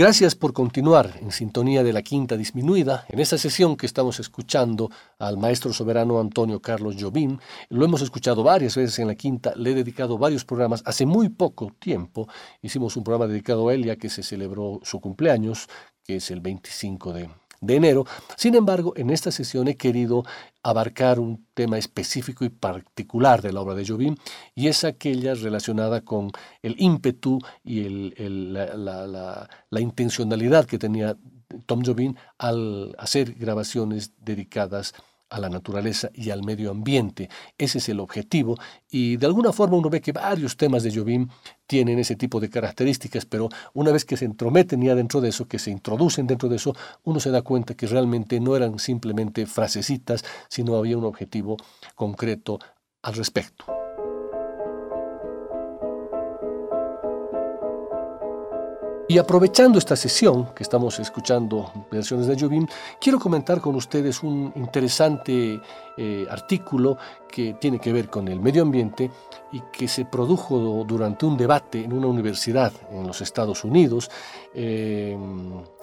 Gracias por continuar en sintonía de la Quinta Disminuida. En esta sesión que estamos escuchando al maestro soberano Antonio Carlos Jobim, lo hemos escuchado varias veces en la Quinta, le he dedicado varios programas. Hace muy poco tiempo hicimos un programa dedicado a él ya que se celebró su cumpleaños, que es el 25 de, de enero. Sin embargo, en esta sesión he querido abarcar un tema específico y particular de la obra de Jobim, y es aquella relacionada con el ímpetu y el, la, la, la, intencionalidad que tenía Tom Jobim al hacer grabaciones dedicadas a la naturaleza y al medio ambiente. Ese es el objetivo y de alguna forma uno ve que varios temas de Jobim tienen ese tipo de características, pero una vez que se entrometen ya dentro de eso, que se introducen dentro de eso, uno se da cuenta que realmente no eran simplemente frasecitas, sino había un objetivo concreto al respecto. Y aprovechando esta sesión que estamos escuchando versiones de Jobim, quiero comentar con ustedes un interesante eh, artículo que tiene que ver con el medio ambiente y que se produjo durante un debate en una universidad en los Estados Unidos, eh,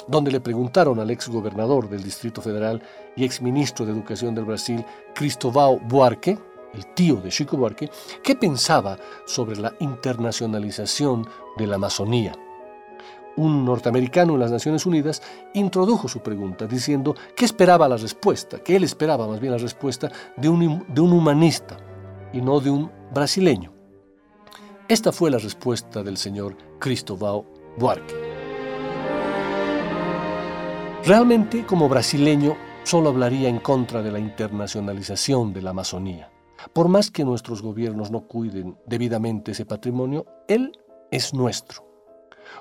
donde le preguntaron al ex gobernador del Distrito Federal y ex ministro de Educación del Brasil, Cristóbal Buarque, el tío de Chico Buarque, qué pensaba sobre la internacionalización de la Amazonía un norteamericano en las Naciones Unidas introdujo su pregunta diciendo que esperaba la respuesta, que él esperaba más bien la respuesta de un, humanista y no de un brasileño. Esta fue la respuesta del señor Cristóbal Buarque. Realmente, como brasileño, solo hablaría en contra de la internacionalización de la Amazonía. Por más que nuestros gobiernos no cuiden debidamente ese patrimonio, él es nuestro.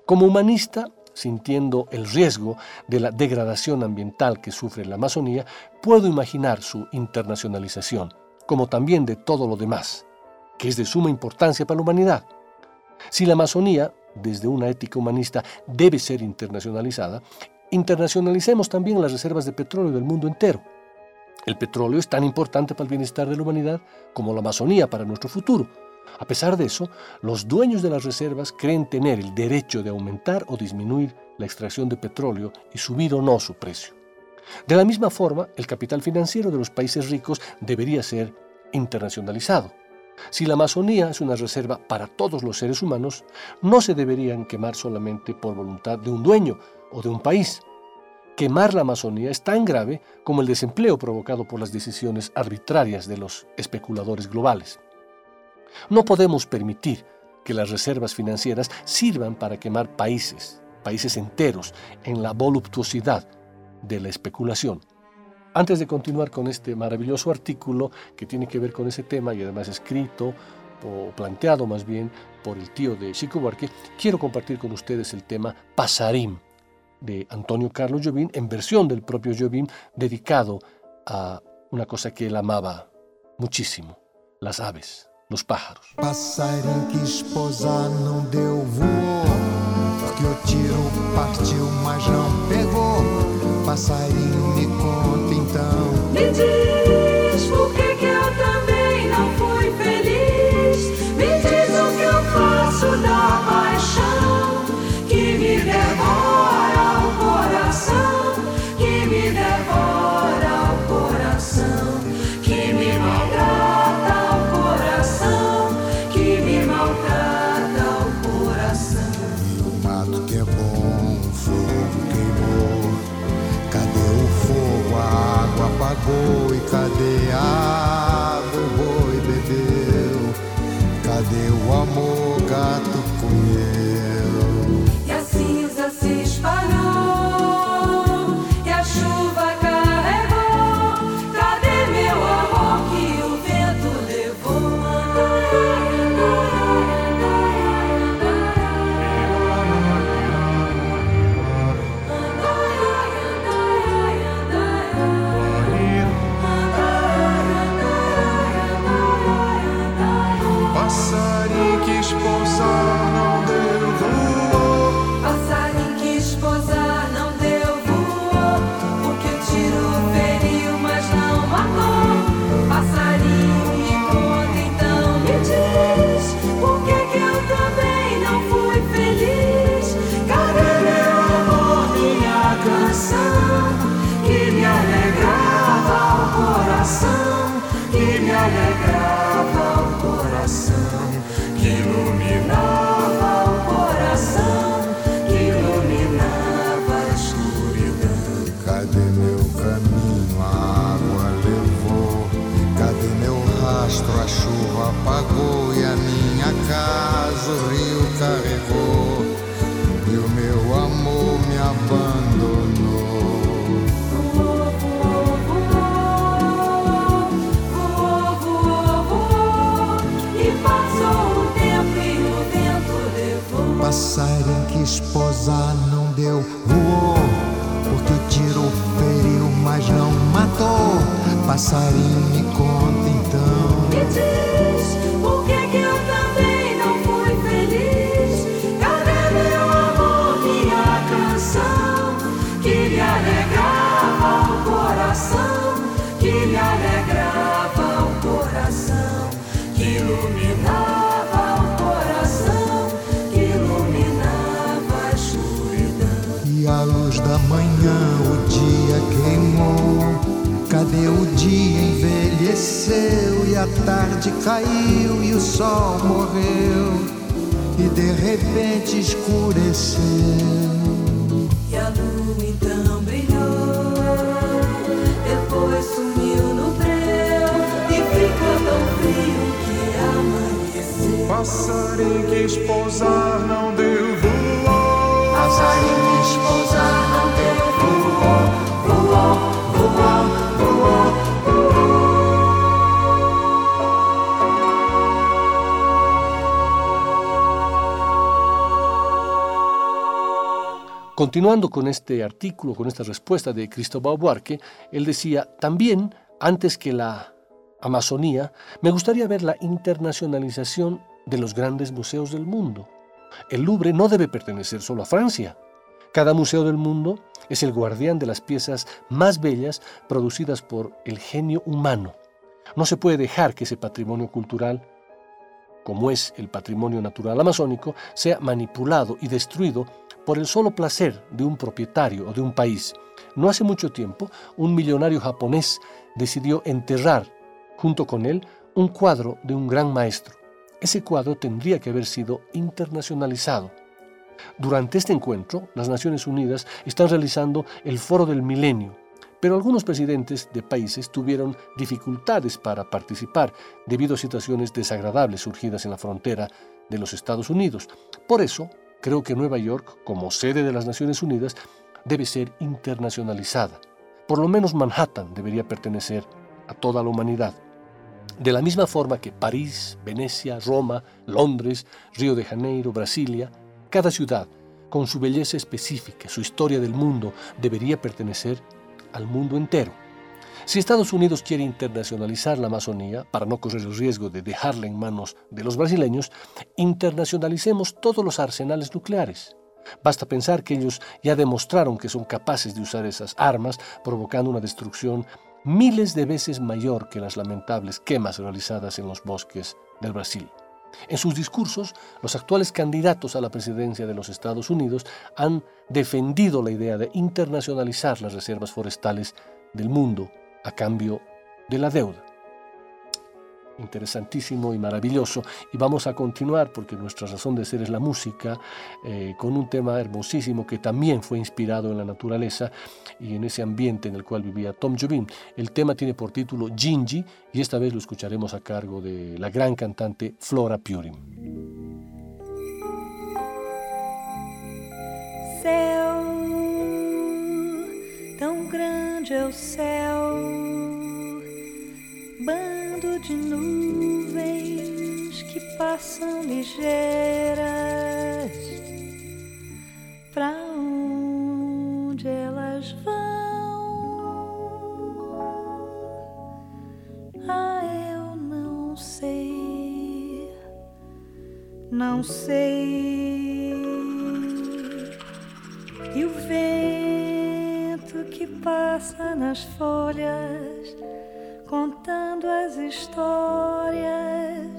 Como humanista, sintiendo el riesgo de la degradación ambiental que sufre la Amazonía, puedo imaginar su internacionalización, como también de todo lo demás, que es de suma importancia para la humanidad. Si la Amazonía, desde una ética humanista, debe ser internacionalizada, internacionalicemos también las reservas de petróleo del mundo entero. El petróleo es tan importante para el bienestar de la humanidad como la Amazonía para nuestro futuro a pesar de eso, los dueños de las reservas creen tener el derecho de aumentar o disminuir la extracción de petróleo y subir o no su precio. De la misma forma, el capital financiero de los países ricos debería ser internacionalizado. Si la Amazonía es una reserva para todos los seres humanos, no se deberían quemar solamente por voluntad de un dueño o de un país. Quemar la Amazonía es tan grave como el desempleo provocado por las decisiones arbitrarias de los especuladores globales. No podemos permitir que las reservas financieras sirvan para quemar países, países enteros, en la voluptuosidad de la especulación. Antes de continuar con este maravilloso artículo que tiene que ver con ese tema y además escrito o planteado más bien por el tío de Chico Buarque, quiero compartir con ustedes el tema Pasarín de Antonio Carlos Jobim en versión del propio Jobim dedicado a una cosa que él amaba muchísimo, las aves. Nos pájaros. Passarinho que esposar não deu voou, porque o tiro partiu, mas não pegou. Passarinho me conta então. Esposar não deu, voou. Porque o tiro feriu, mas não matou. Passarinho me conta então. Me diz por que que eu também não fui feliz? Cadê meu amor, minha canção? Que lhe alegrava o coração, que lhe alegrava o coração, que iluminava queimou. Cadê o dia envelheceu e a tarde caiu e o sol morreu e de repente escureceu. E a lua então brilhou, depois sumiu no breu e ficou tão frio que amanheceu. Passarinho que esposar não deu voou. Continuando con este artículo, con esta respuesta de Cristóbal Buarque, él decía, también, antes que la Amazonía, me gustaría ver la internacionalización de los grandes museos del mundo. El Louvre no debe pertenecer solo a Francia. Cada museo del mundo es el guardián de las piezas más bellas producidas por el genio humano. No se puede dejar que ese patrimonio cultural, como es el patrimonio natural amazónico, sea manipulado y destruido por el solo placer de un propietario o de un país. No hace mucho tiempo, un millonario japonés decidió enterrar junto con él un cuadro de un gran maestro. Ese cuadro tendría que haber sido internacionalizado. Durante este encuentro, las Naciones Unidas están realizando el Foro del Milenio, pero algunos presidentes de países tuvieron dificultades para participar debido a situaciones desagradables surgidas en la frontera de los Estados Unidos. Por eso, creo que Nueva York, como sede de las Naciones Unidas, debe ser internacionalizada. Por lo menos Manhattan debería pertenecer a toda la humanidad. De la misma forma que París, Venecia, Roma, Londres, Río de Janeiro, Brasilia, cada ciudad, con su belleza específica, su historia del mundo, debería pertenecer al mundo entero. Si Estados Unidos quiere internacionalizar la Amazonía, para no correr el riesgo de dejarla en manos de los brasileños, internacionalicemos todos los arsenales nucleares. Basta pensar que ellos ya demostraron que son capaces de usar esas armas, provocando una destrucción miles de veces mayor que las lamentables quemas realizadas en los bosques del Brasil. En sus discursos, los actuales candidatos a la presidencia de los Estados Unidos han defendido la idea de internacionalizar las reservas forestales del mundo a cambio de la deuda. Interesantísimo y maravilloso. Y vamos a continuar, porque nuestra razón de ser es la música, eh, con un tema hermosísimo que también fue inspirado en la naturaleza y en ese ambiente en el cual vivía Tom Jobim. El tema tiene por título Gingy y esta vez lo escucharemos a cargo de la gran cantante Flora Purim. Grande é o céu, bando de nuvens que passam ligeiras. Pra onde elas vão? Ah, eu não sei, não sei. E o vento passa nas folhas, contando as histórias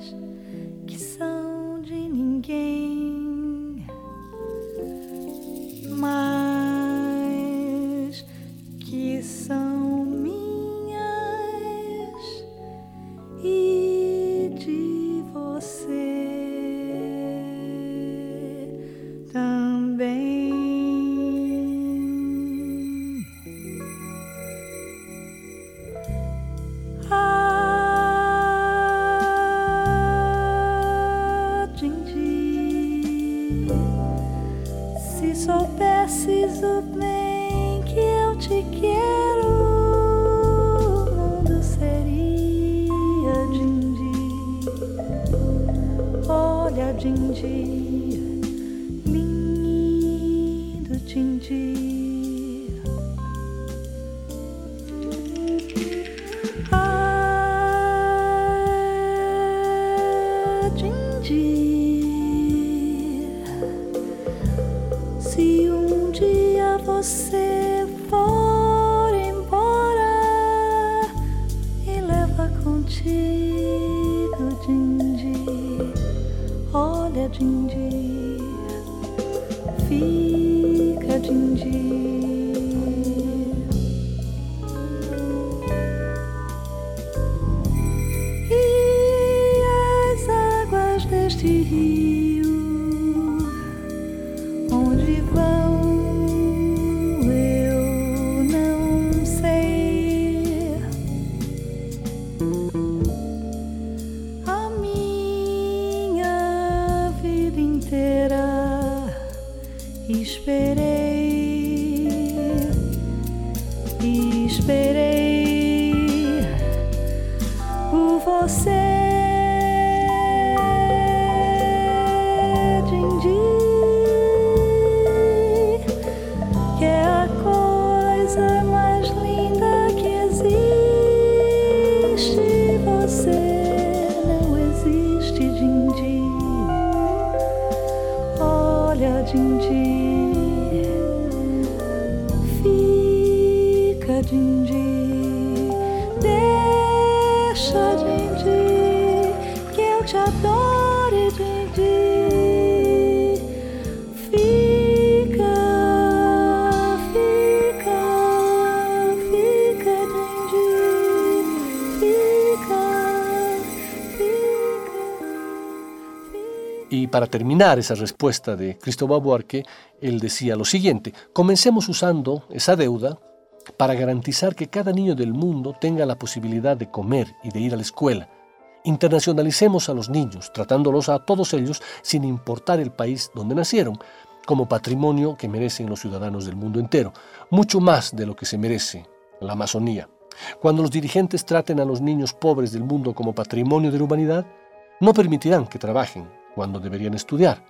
para terminar esa respuesta de Cristóbal Buarque, él decía lo siguiente, comencemos usando esa deuda para garantizar que cada niño del mundo tenga la posibilidad de comer y de ir a la escuela. Internacionalicemos a los niños, tratándolos a todos ellos sin importar el país donde nacieron, como patrimonio que merecen los ciudadanos del mundo entero, mucho más de lo que se merece la Amazonía. Cuando los dirigentes traten a los niños pobres del mundo como patrimonio de la humanidad, no permitirán que trabajen cuando deberían estudiar,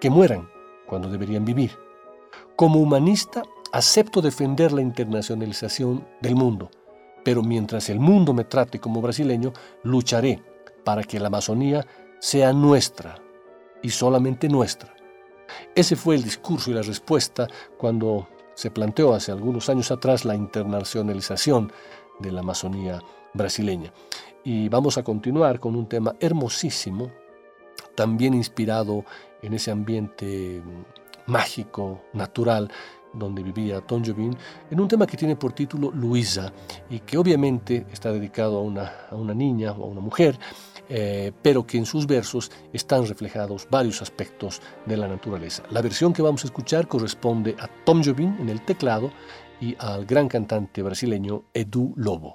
que mueran cuando deberían vivir. Como humanista, acepto defender la internacionalización del mundo, pero mientras el mundo me trate como brasileño, lucharé para que la Amazonía sea nuestra y solamente nuestra. Ese fue el discurso y la respuesta cuando se planteó hace algunos años atrás la internacionalización de la Amazonía brasileña. Y vamos a continuar con un tema hermosísimo, también inspirado en ese ambiente mágico, natural, donde vivía Tom Jobim, en un tema que tiene por título Luisa y que obviamente está dedicado a una, a una niña o a una mujer, eh, pero que en sus versos están reflejados varios aspectos de la naturaleza. La versión que vamos a escuchar corresponde a Tom Jobim en el teclado y al gran cantante brasileño Edu Lobo.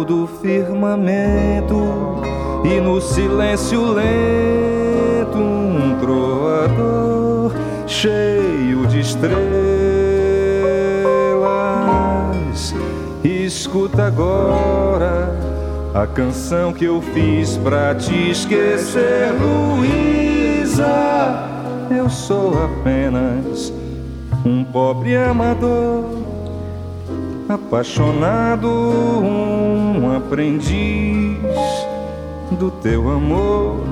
Do firmamento e no silêncio lento um trovador cheio de estrelas. Escuta agora a canção que eu fiz pra te esquecer, Luísa. Eu sou apenas um pobre amador, apaixonado, um aprendiz do teu amor.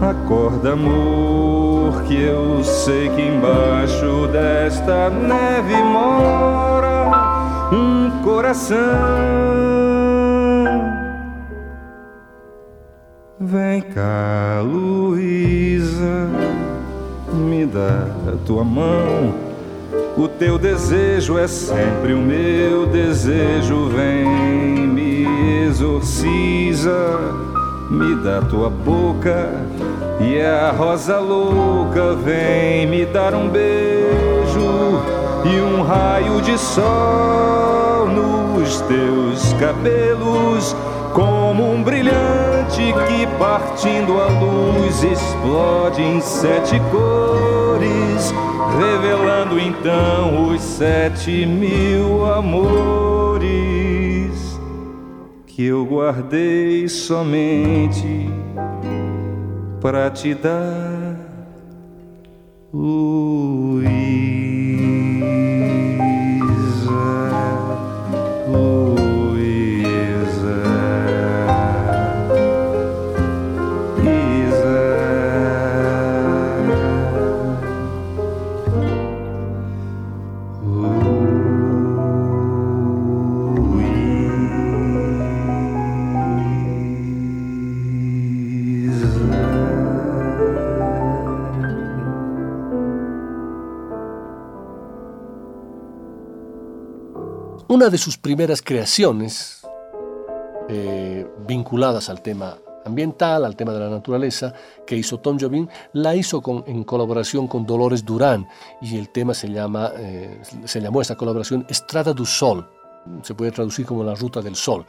Acorda, amor, que eu sei que embaixo desta neve mora um coração. Vem cá, Luísa, me dá a tua mão. O teu desejo é sempre o meu desejo. Vem, me exorciza me dá tua boca e a rosa louca vem me dar um beijo e um raio de sol nos teus cabelos como um brilhante que partindo a luz explode em sete cores revelando então os sete mil amores que eu guardei somente para te dar, Luísa. De sus primeras creaciones, eh, vinculadas al tema ambiental, al tema de la naturaleza, que hizo Tom Jobim, la hizo en colaboración con Dolores Durán y el tema se, llama, eh, se llamó esta colaboración Estrada do Sol, se puede traducir como la ruta del sol.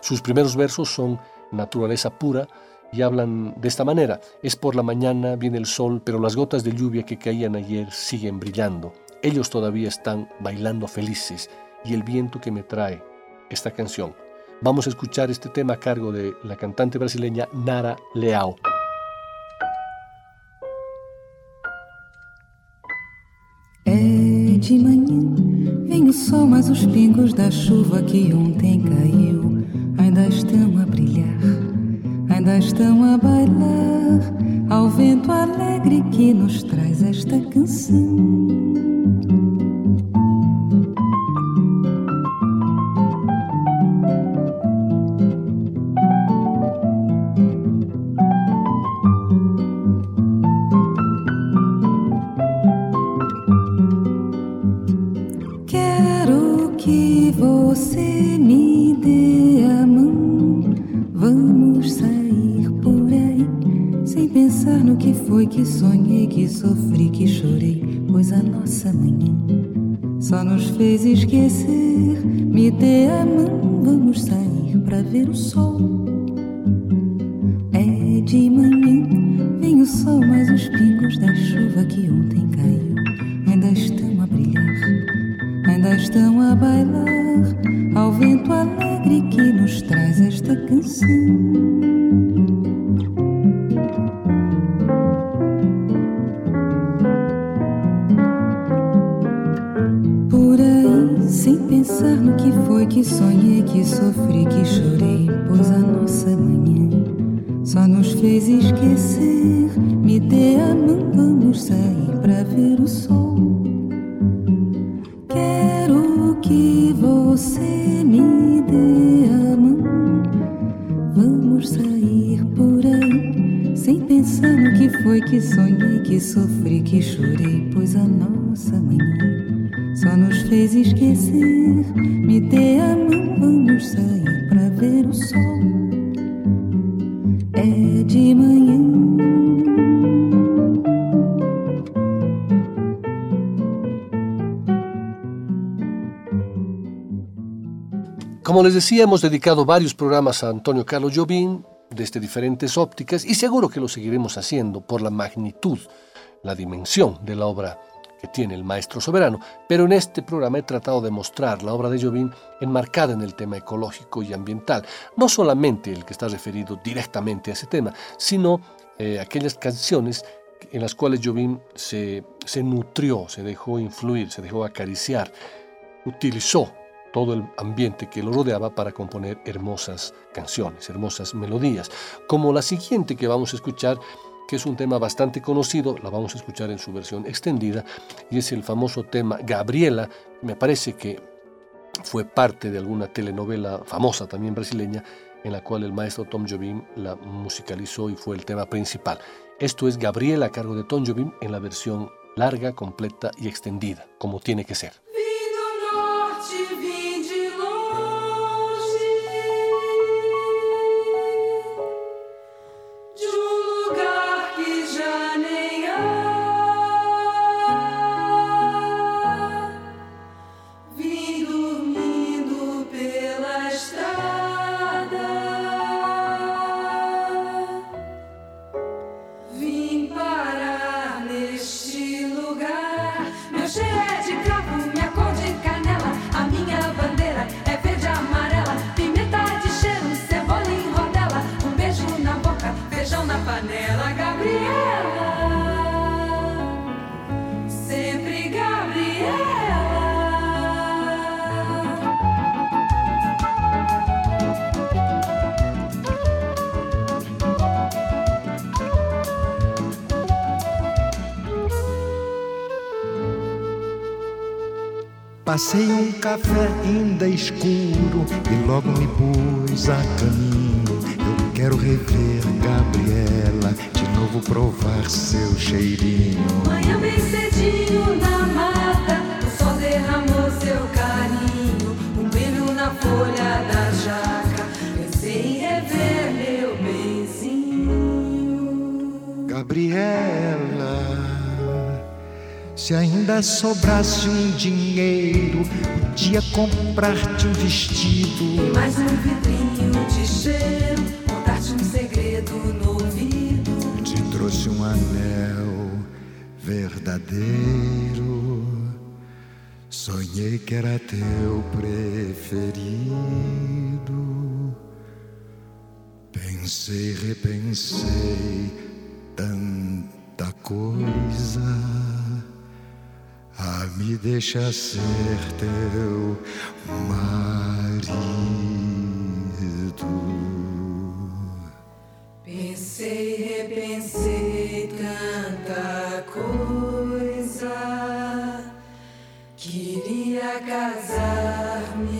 Sus primeros versos son naturaleza pura y hablan de esta manera, es por la mañana, viene el sol, pero las gotas de lluvia que caían ayer siguen brillando. Ellos todavía están bailando felices y el viento que me trae esta canción. Vamos a escuchar este tema a cargo de la cantante brasileña Nara Leao. É de manhã, vem o sol, mas os pingos da chuva que ontem caiu ainda estão a brilhar, ainda estão a bailar ao vento alegre que nos traz esta canção. Só nos fez esquecer. Me dê a mão, vamos sair pra ver o sol. Como les decía, hemos dedicado varios programas a Antonio Carlos Jobim desde diferentes ópticas y seguro que lo seguiremos haciendo por la magnitud, la dimensión de la obra tiene el maestro soberano, pero en este programa he tratado de mostrar la obra de Jobim enmarcada en el tema ecológico y ambiental, no solamente el que está referido directamente a ese tema, sino eh, aquellas canciones en las cuales Jobim se, se nutrió, se dejó influir, se dejó acariciar, utilizó todo el ambiente que lo rodeaba para componer hermosas canciones, hermosas melodías, como la siguiente que vamos a escuchar que es un tema bastante conocido, la vamos a escuchar en su versión extendida, y es el famoso tema Gabriela, me parece que fue parte de alguna telenovela famosa también brasileña, en la cual el maestro Tom Jobim la musicalizó y fue el tema principal. Esto es Gabriela a cargo de Tom Jobim en la versión larga, completa y extendida, como tiene que ser. Passei um café ainda escuro e logo me pus a caminho. Eu quero rever Gabriela, de novo provar seu cheirinho. Manhã bem cedinho na Se ainda sobrasse um dinheiro, podia comprar-te um vestido. E mais um vidrinho de cheiro, contar-te um segredo no ouvido. Te trouxe um anel verdadeiro. Sonhei que era teu preferido. Pensei, repensei tanta coisa. Ah, me deixa ser teu marido. Pensei, repensei tanta coisa. Queria casar-me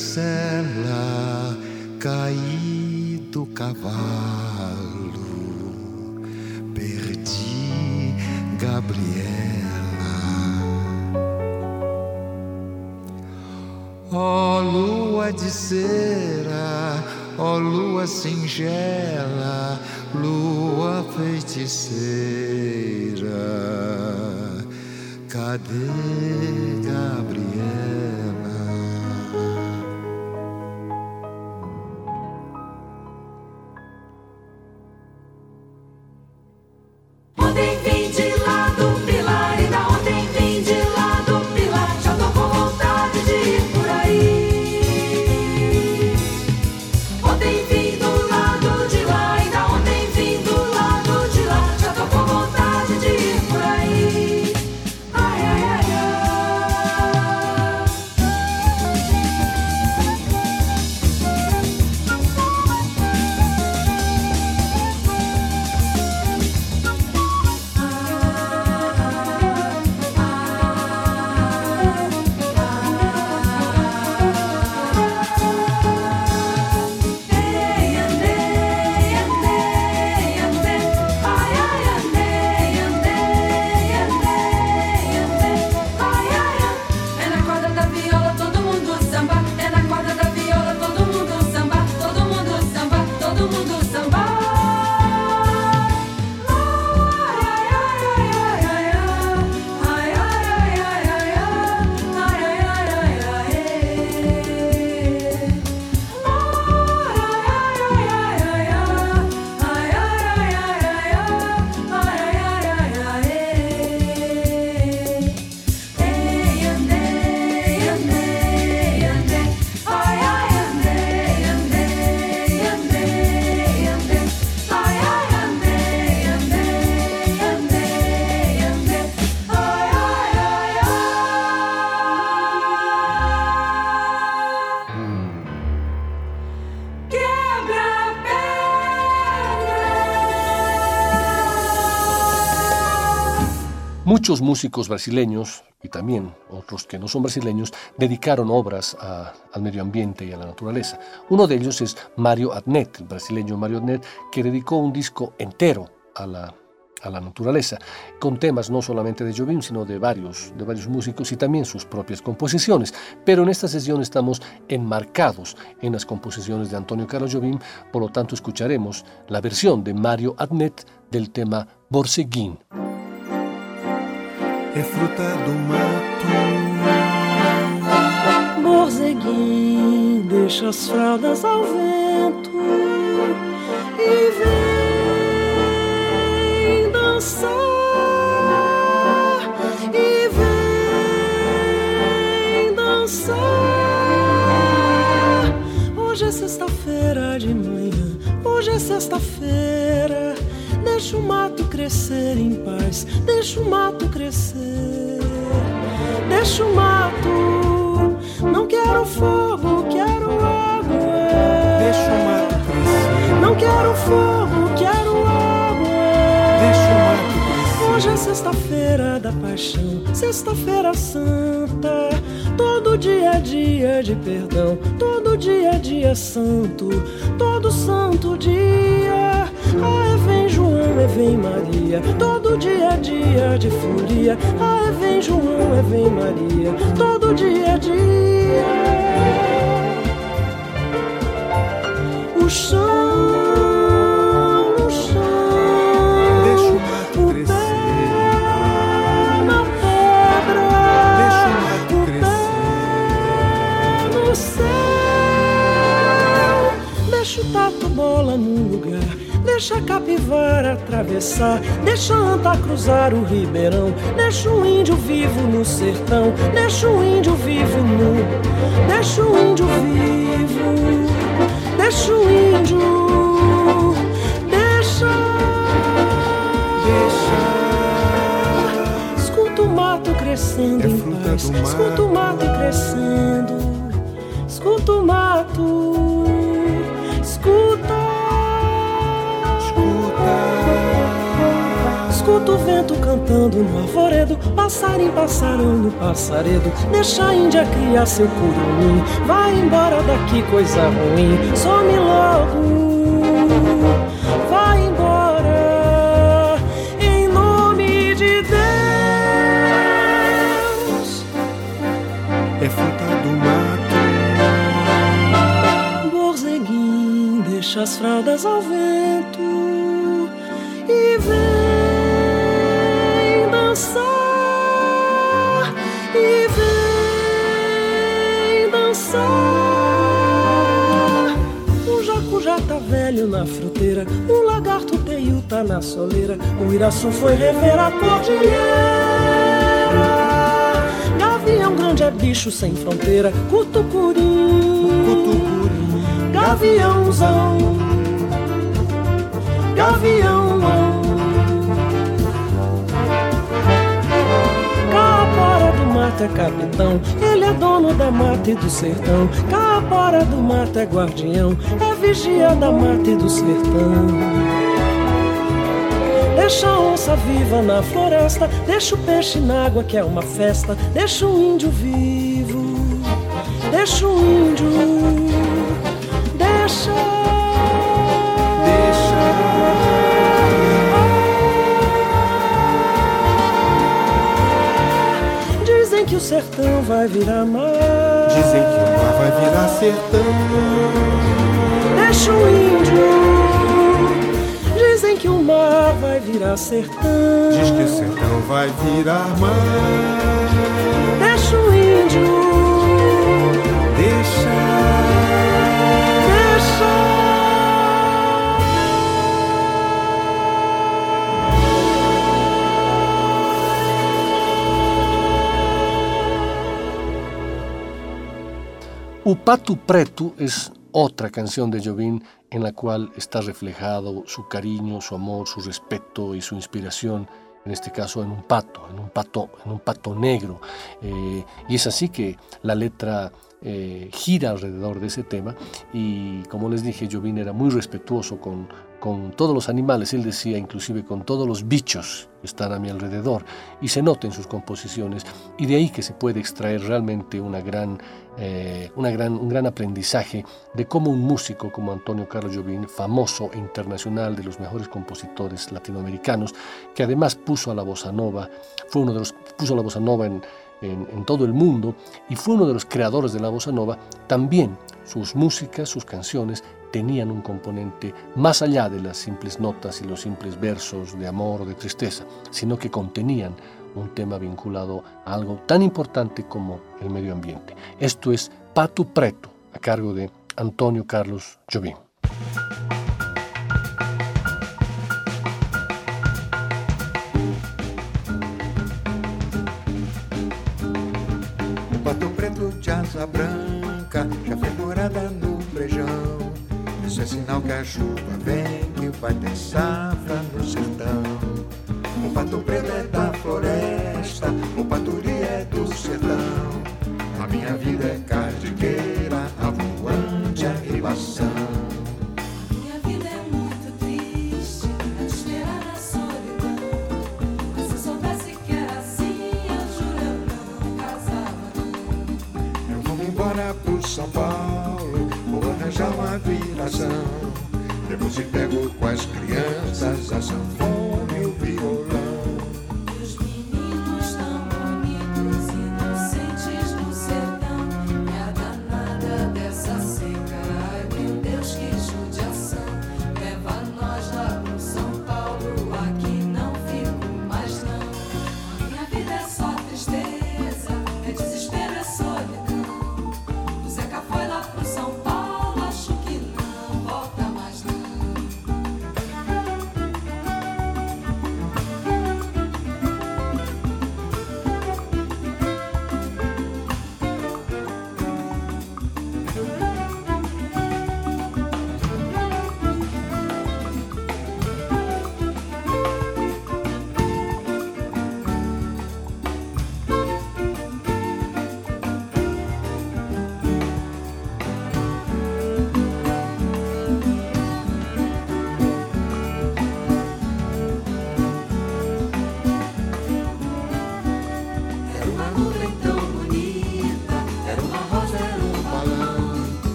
cancela, caí do cavalo, perdi Gabriela. Ó lua de cera, ó lua singela, lua feiticeira, cadê Gabriela? Muchos músicos brasileños, y también otros que no son brasileños, dedicaron obras al medio ambiente y a la naturaleza. Uno de ellos es Mario Adnet, el brasileño Mario Adnet, que dedicó un disco entero a la, a la naturaleza, con temas no solamente de Jobim, sino de varios, de varios músicos y también sus propias composiciones. Pero en esta sesión estamos enmarcados en las composiciones de Antonio Carlos Jobim, por lo tanto escucharemos la versión de Mario Adnet del tema Borseguín. É fruta do mato. Borzeguim deixa as fraldas ao vento e vem dançar e vem dançar. Hoje é sexta-feira de manhã, hoje é sexta-feira. Deixa o mato crescer em paz, deixa o mato crescer. Deixa o mato, não quero fogo, quero água. Deixa o mato crescer. Não quero fogo, sexta-feira da paixão, sexta-feira santa. Todo dia é dia de perdão, todo dia é dia santo, todo santo dia. Ah, vem João, é vem Maria, todo dia é dia de folia. Ah, vem João, é vem Maria, todo dia é dia. O chão, Deixa a capivara atravessar, deixa a anta cruzar o ribeirão, deixa o índio vivo no sertão, deixa o índio vivo nu, deixa o índio vivo, deixa o índio, deixa, deixa. Escuta o mato crescendo É em paz, escuta o mato crescendo, escuta o mato, Escuta o vento cantando no arvoredo, passarinho, passarão no passaredo. Deixa a Índia criar seu curumim. Vai embora daqui, coisa ruim. Some logo, vai embora. Em nome de Deus. É fruta do mato. Borzeguim, deixa as fraldas ao o iraçu foi rever a cordilheira. Gavião grande é bicho sem fronteira, Cutucuri. gaviãozão, gavião. Capora do mato é capitão, ele é dono da mata e do sertão. Capora do mato é guardião, é vigia da mata e do sertão. Deixa a onça viva na floresta, deixa o peixe na água que é uma festa, deixa o índio vivo, deixa o índio, deixa, deixa. Dizem que o sertão vai virar mar. Dizem que o mar vai virar sertão. Deixa o índio. Mar vai virar sertão. Diz que o sertão vai virar mar. Deixa o índio. Deixa. Deixa. O Pato Preto es otra canción de Jobim en la cual está reflejado su cariño, su amor, su respeto y su inspiración, en este caso en un pato, en un pato, en un pato negro. Eh, y es así que la letra eh, gira alrededor de ese tema y como les dije, Jobim era muy respetuoso con, con todos los animales, él decía inclusive con todos los bichos que están a mi alrededor. Y se nota en sus composiciones. Y de ahí que se puede extraer realmente una gran, eh, una gran, un gran aprendizaje de cómo un músico como Antonio Carlos Jobim, famoso internacional de los mejores compositores latinoamericanos, que además puso a la bossa nova, fue uno de los, puso la bossa nova en, en todo el mundo y fue uno de los creadores de la bossa nova, también sus músicas, sus canciones tenían un componente más allá de las simples notas y los simples versos de amor o de tristeza, sino que contenían un tema vinculado a algo tan importante como el medio ambiente. Esto es Pato Preto, a cargo de Antonio Carlos Jobim. Pato preto de asa branca já fez morada no brejão. Isso é sinal que a chuva vem, que vai ter safra no sertão.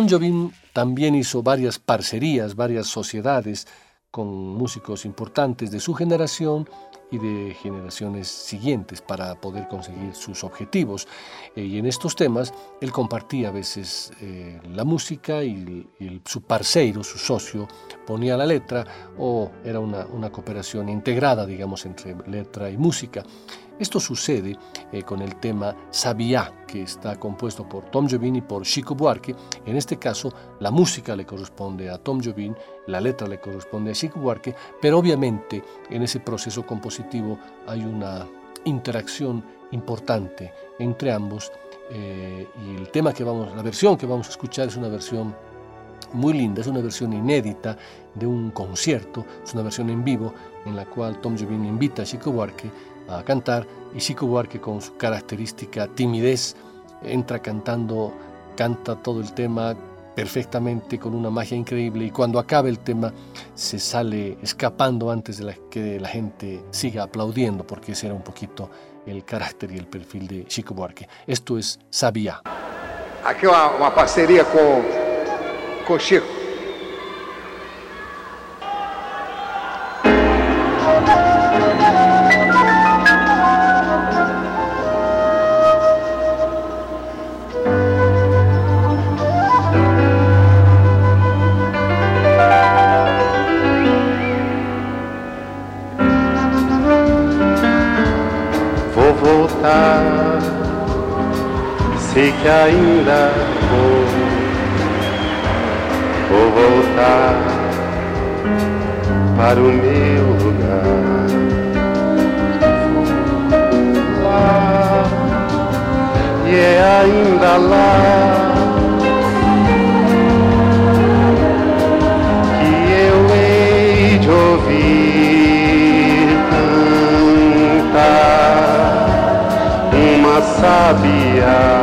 Tom Jobim también hizo varias parcerías, varias sociedades con músicos importantes de su generación y de generaciones siguientes para poder conseguir sus objetivos. Eh, y en estos temas él compartía a veces eh, la música y, su parceiro, su socio, ponía la letra o era una, una cooperación integrada, digamos, entre letra y música. Esto sucede eh, con el tema Sabia, que está compuesto por Tom Jobim y por Chico Buarque. En este caso, la música le corresponde a Tom Jobim, la letra le corresponde a Chico Buarque, pero obviamente en ese proceso compositivo hay una interacción importante entre ambos eh, y el tema que vamos, la versión que vamos a escuchar es una versión muy linda, es una versión inédita de un concierto, es una versión en vivo en la cual Tom Jobim invita a Chico Buarque a cantar y Chico Buarque con su característica timidez entra cantando, canta todo el tema perfectamente con una magia increíble y cuando acaba el tema se sale escapando antes de que la gente siga aplaudiendo porque ese era un poquito el carácter y el perfil de Chico Buarque. Esto es Sabia. Aquí una, una con, con Chico. Que ainda vou, vou voltar para o meu lugar. E é ainda lá. que eu hei de ouvir cantar uma sabia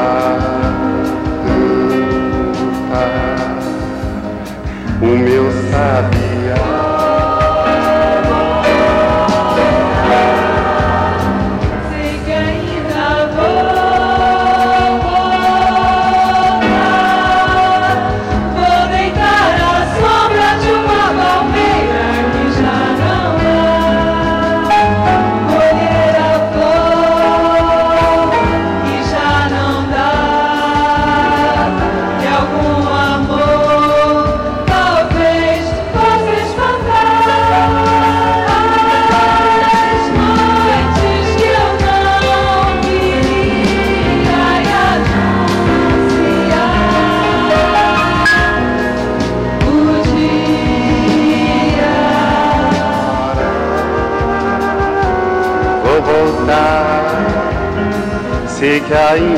Yeah.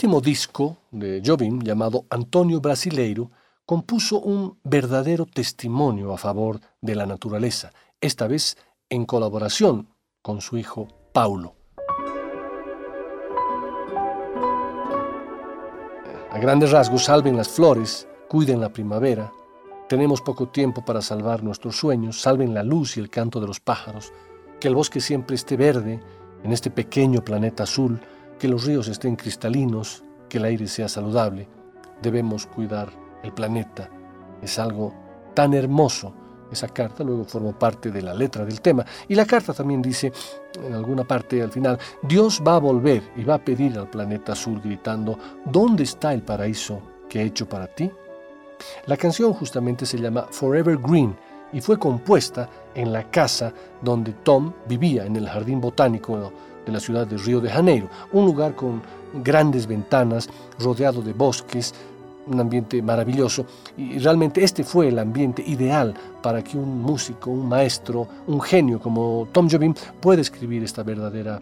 Último disco de Jobim, llamado Antonio Brasileiro, compuso un verdadero testimonio a favor de la naturaleza, esta vez en colaboración con su hijo Paulo. A grandes rasgos, salven las flores, cuiden la primavera. Tenemos poco tiempo para salvar nuestros sueños, salven la luz y el canto de los pájaros, que el bosque siempre esté verde en este pequeño planeta azul, que los ríos estén cristalinos, que el aire sea saludable. Debemos cuidar el planeta. Es algo tan hermoso. Esa carta luego formó parte de la letra del tema. Y la carta también dice, en alguna parte al final, Dios va a volver y va a pedir al planeta azul gritando, ¿dónde está el paraíso que he hecho para ti? La canción justamente se llama Forever Green y fue compuesta en la casa donde Tom vivía, en el jardín botánico de la ciudad de Río de Janeiro, un lugar con grandes ventanas, rodeado de bosques, un ambiente maravilloso y realmente este fue el ambiente ideal para que un músico, un maestro, un genio como Tom Jobim pueda escribir esta verdadera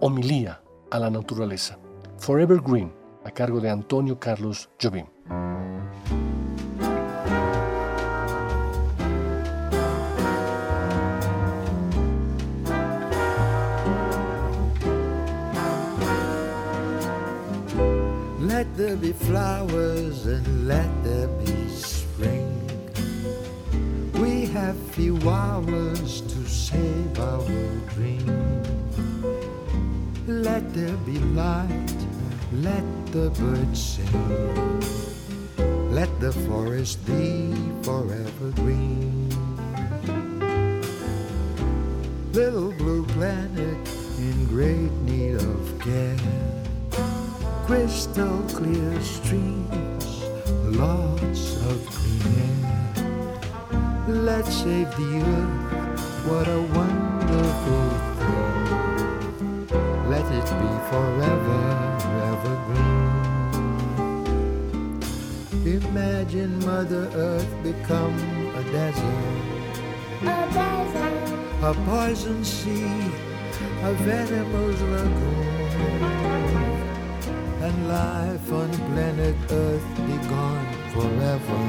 homilía a la naturaleza. Forever Green, a cargo de Antonio Carlos Jobim. There be flowers and let there be spring. We have few hours to save our dream. Let there be light, let the birds sing. Let the forest be forever green. Little blue planet in great need of care crystal clear streams, lots of clean air. Let's save the earth, what a wonderful thing. Let it be forever, evergreen. Imagine Mother Earth become a desert, A desert. a poison sea, a venomous lagoon and life on planet Earth be gone forever.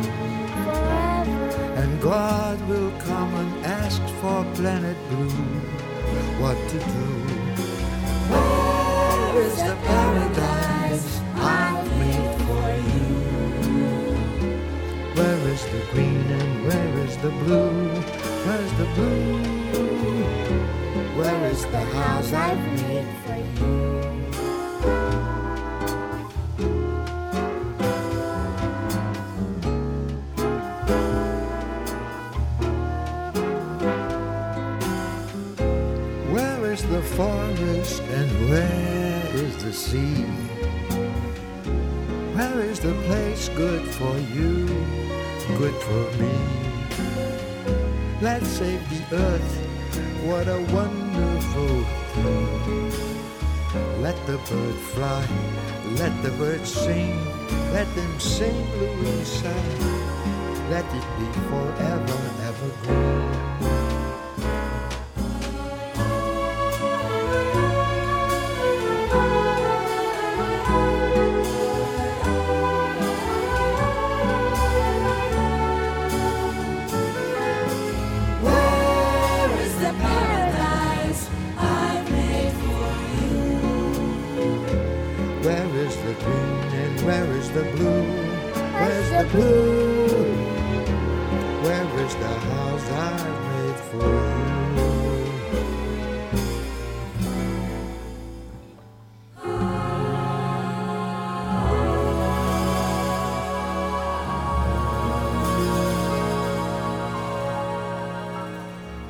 And God will come and ask for planet blue what to do. Where is the paradise I've made for you? Where is the green and where is the blue? Where's the blue? Where is the house I've made for you? Where is the sea? Where is the place good for you, good for me? Let's save the earth, what a wonderful thing. Let the bird fly, let the birds sing, let them sing blue Louisa. Let it be forever, evergreen. Blue? Where is the house I made for you?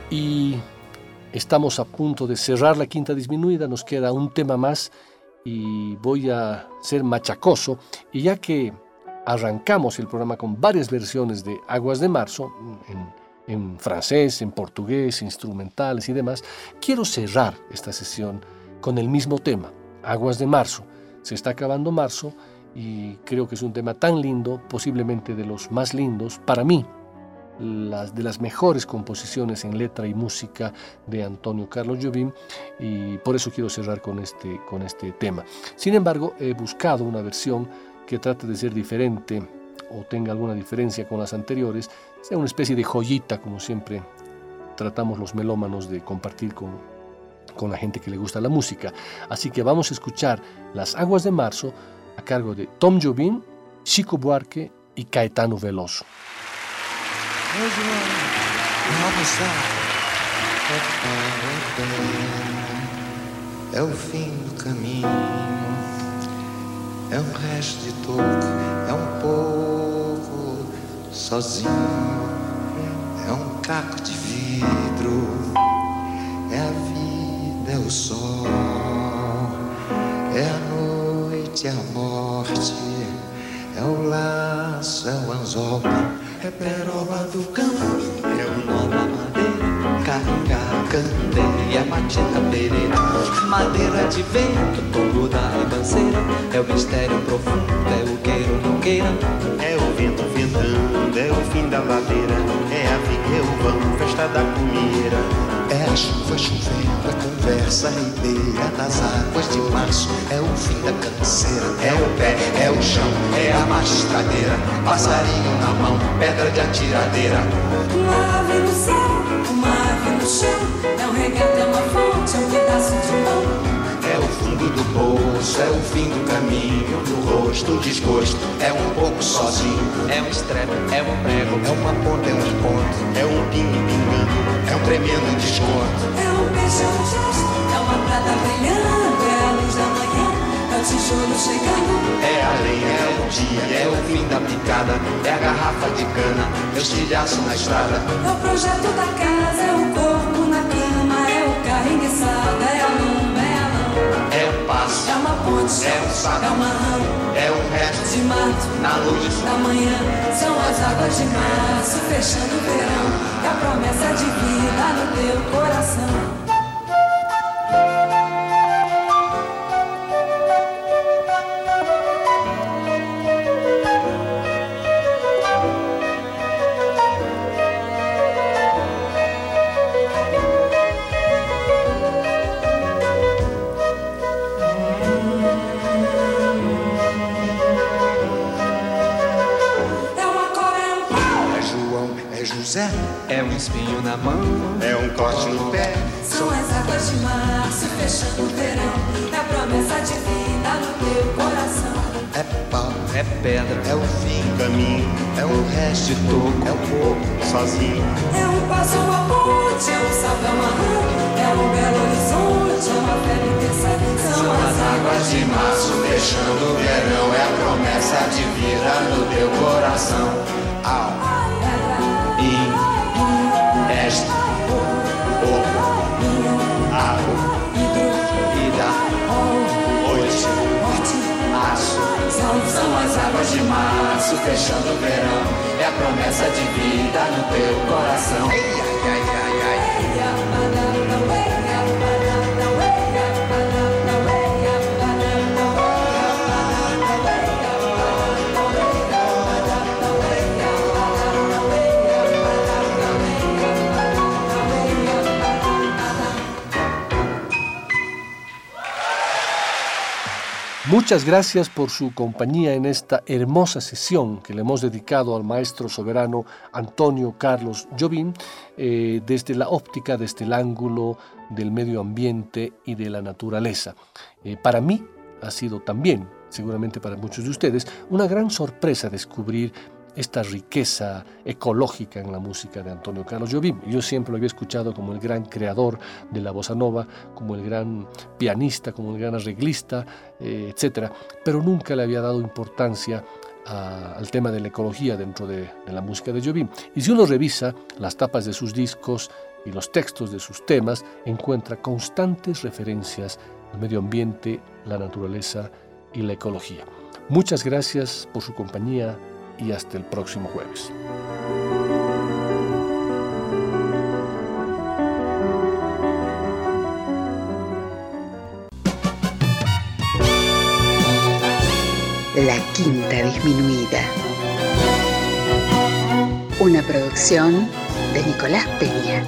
Y estamos a punto de cerrar la quinta disminuida, nos queda un tema más y voy a ser machacoso. Y ya que arrancamos el programa con varias versiones de Aguas de Marzo, en, en francés, en portugués, instrumentales y demás, quiero cerrar esta sesión con el mismo tema, Aguas de Marzo. Se está acabando marzo y creo que es un tema tan lindo, posiblemente de los más lindos para mí, las, de las mejores composiciones en letra y música de Antonio Carlos Jobim y por eso quiero cerrar con este, con este tema. Sin embargo, he buscado una versión que trate de ser diferente o tenga alguna diferencia con las anteriores, sea una especie de joyita como siempre tratamos los melómanos de compartir con, con la gente que le gusta la música. Así que vamos a escuchar Las Aguas de Marzo a cargo de Tom Jobim, Chico Buarque y Caetano Veloso. É um resto de toco, é um pouco sozinho, é um caco de vidro, é a vida, é o sol, é a noite, é a morte, é o laço, é o anzol, é peroba do campo, é o nó da madeira, carregar candeia, matina pereira, madeira de vento, tombo da ribanceira, é o mistério profundo, é o queiro não queira, é o vento ventando, é o fim da ladeira, é a figa, é o vão, festa da comieira. É a chuva chovendo, a conversa ribeira nas águas de março. É o fim da canseira, é o pé, é o chão, é a mastradeira. Passarinho na mão, pedra de atiradeira. Uma ave no céu, no chão. É um reguete, é uma fonte, é um pedaço de mão. É o fundo do poço, é o fim do caminho, no rosto o desgosto, é um pouco sozinho, é um estrepe, é um prego, é uma ponta, é um ponto, é um pingo pingando, é um tremendo desconto. É um beijo, dia, é o fim da picada, é a garrafa de cana, é o estilhaço na estrada. É o projeto da casa, é o corpo na cama, é o carro enguiçado, é a lama, é a lã. É um passo, é uma ponte, é um saco, é uma rã, é um resto de mato, na luz da manhã. São as águas de março fechando o verão, é a promessa de vida no teu coração. É um espinho na mão, é um corte no pé. São as águas de março fechando o verão, é a promessa de vida no teu coração. É pau, é pedra, é o fim, caminho, é o resto de toco, é o pouco. sozinho. É um passo, uma ponte, é um salve, é uma rã, é um belo horizonte, é uma fé intensa. São as águas de março fechando o verão, é a promessa de vida no teu coração. Ao, Águas de março fechando o verão, é a promessa de vida no teu coração. Ai, ai, ai, ai, ai. Muchas gracias por su compañía en esta hermosa sesión que le hemos dedicado al maestro soberano Antonio Carlos Jobim eh, desde la óptica, desde el ángulo del medio ambiente y de la naturaleza. Eh, para mí ha sido también, seguramente para muchos de ustedes, una gran sorpresa descubrir esta riqueza ecológica en la música de Antonio Carlos Jobim. Yo siempre lo había escuchado como el gran creador de la bossa nova, como el gran pianista, como el gran arreglista, eh, etc. Pero nunca le había dado importancia al tema de la ecología dentro de, de la música de Jobim. Y si uno revisa las tapas de sus discos y los textos de sus temas, encuentra constantes referencias al medio ambiente, la naturaleza y la ecología. Muchas gracias por su compañía y hasta el próximo jueves. La Quinta Disminuida. Una producción de Nicolás Peña.